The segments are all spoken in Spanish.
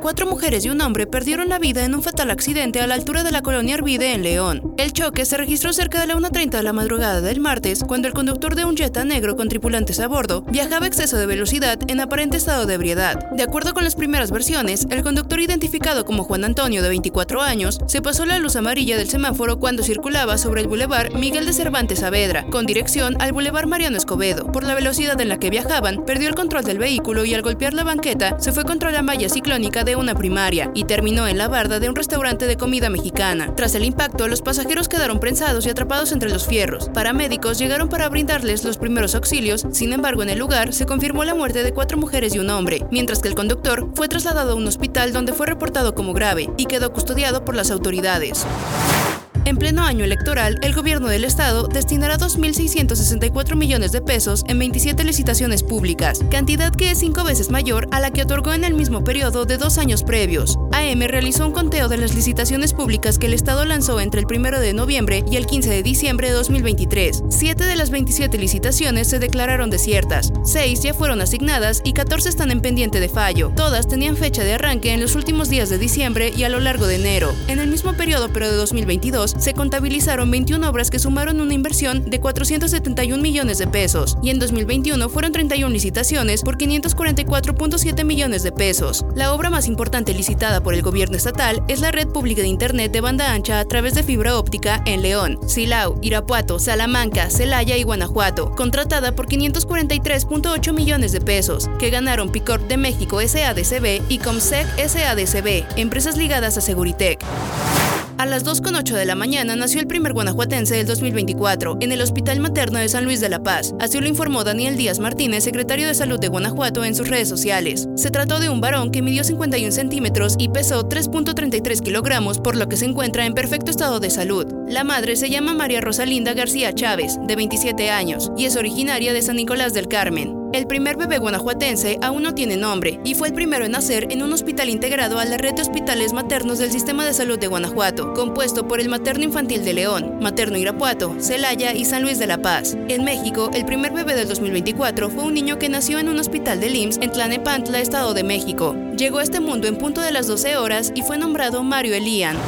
Cuatro mujeres y un hombre perdieron la vida en un fatal accidente a la altura de la colonia Arvide en León. El choque se registró cerca de la 1.30 de la madrugada del martes, cuando el conductor de un Jetta negro con tripulantes a bordo viajaba a exceso de velocidad en aparente estado de ebriedad. De acuerdo con las primeras versiones, el conductor identificado como Juan Antonio, de 24 años, se pasó la luz amarilla del semáforo cuando circulaba sobre el bulevar Miguel de Cervantes Saavedra, con dirección al bulevar Mariano Escobedo. Por la velocidad en la que viajaban, perdió el control del vehículo y al golpear la banqueta, se fue contra la malla ciclónica de una primaria y terminó en la barda de un restaurante de comida mexicana. Tras el impacto, los pasajeros quedaron prensados y atrapados entre los fierros. Paramédicos llegaron para brindarles los primeros auxilios, sin embargo en el lugar se confirmó la muerte de cuatro mujeres y un hombre, mientras que el conductor fue trasladado a un hospital donde fue reportado como grave y quedó custodiado por las autoridades. En pleno año electoral, el gobierno del estado destinará 2.664 millones de pesos en 27 licitaciones públicas, cantidad que es cinco veces mayor a la que otorgó en el mismo periodo de dos años previos. AM realizó un conteo de las licitaciones públicas que el estado lanzó entre el 1 de noviembre y el 15 de diciembre de 2023. Siete de las 27 licitaciones se declararon desiertas, seis ya fueron asignadas y 14 están en pendiente de fallo. Todas tenían fecha de arranque en los últimos días de diciembre y a lo largo de enero. En el mismo periodo pero de 2022, se contabilizaron 21 obras que sumaron una inversión de 471 millones de pesos y en 2021 fueron 31 licitaciones por 544.7 millones de pesos. La obra más importante licitada por el gobierno estatal es la red pública de Internet de banda ancha a través de fibra óptica en León, Silao, Irapuato, Salamanca, Celaya y Guanajuato, contratada por 543.8 millones de pesos, que ganaron Picorp de México SADCB y Comsec SADCB, empresas ligadas a Seguritech. A las 2.08 de la mañana nació el primer guanajuatense del 2024 en el Hospital Materno de San Luis de la Paz. Así lo informó Daniel Díaz Martínez, secretario de Salud de Guanajuato, en sus redes sociales. Se trató de un varón que midió 51 centímetros y pesó 3.33 kilogramos, por lo que se encuentra en perfecto estado de salud. La madre se llama María Rosalinda García Chávez, de 27 años, y es originaria de San Nicolás del Carmen. El primer bebé guanajuatense aún no tiene nombre y fue el primero en nacer en un hospital integrado a la red de hospitales maternos del Sistema de Salud de Guanajuato, compuesto por el Materno Infantil de León, Materno Irapuato, Celaya y San Luis de la Paz. En México, el primer bebé del 2024 fue un niño que nació en un hospital de IMSS en Tlanepantla, Estado de México. Llegó a este mundo en punto de las 12 horas y fue nombrado Mario Elian.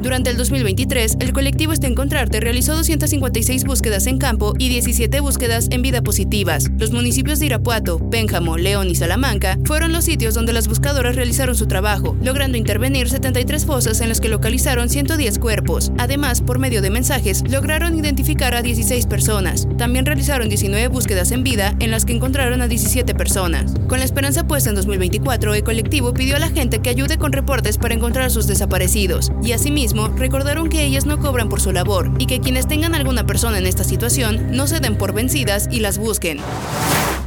Durante el 2023, el colectivo Está Encontrarte realizó 256 búsquedas en campo y 17 búsquedas en vida positivas. Los municipios de Irapuato, Pénjamo, León y Salamanca fueron los sitios donde las buscadoras realizaron su trabajo, logrando intervenir 73 fosas en las que localizaron 110 cuerpos. Además, por medio de mensajes, lograron identificar a 16 personas. También realizaron 19 búsquedas en vida en las que encontraron a 17 personas. Con la esperanza puesta en 2024, el colectivo pidió a la gente que ayude con reportes para encontrar a sus desaparecidos y asimismo recordaron que ellas no cobran por su labor y que quienes tengan alguna persona en esta situación no se den por vencidas y las busquen.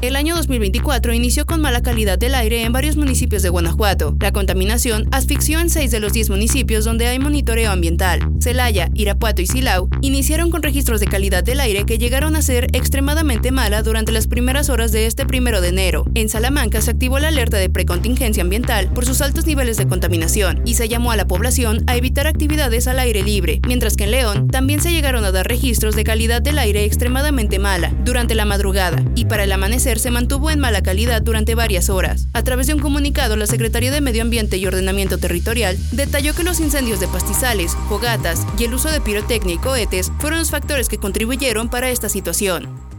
El año 2024 inició con mala calidad del aire en varios municipios de Guanajuato. La contaminación asfixió en 6 de los 10 municipios donde hay monitoreo ambiental. Celaya, Irapuato y Silao iniciaron con registros de calidad del aire que llegaron a ser extremadamente mala durante las primeras horas de este primero de enero. En Salamanca se activó la alerta de precontingencia ambiental por sus altos niveles de contaminación y se llamó a la población a evitar actividades al aire libre, mientras que en León también se llegaron a dar registros de calidad del aire extremadamente mala durante la madrugada y para el amanecer se mantuvo en mala calidad durante varias horas. A través de un comunicado, la Secretaría de Medio Ambiente y Ordenamiento Territorial detalló que los incendios de pastizales, fogatas y el uso de pirotecnia y cohetes fueron los factores que contribuyeron para esta situación.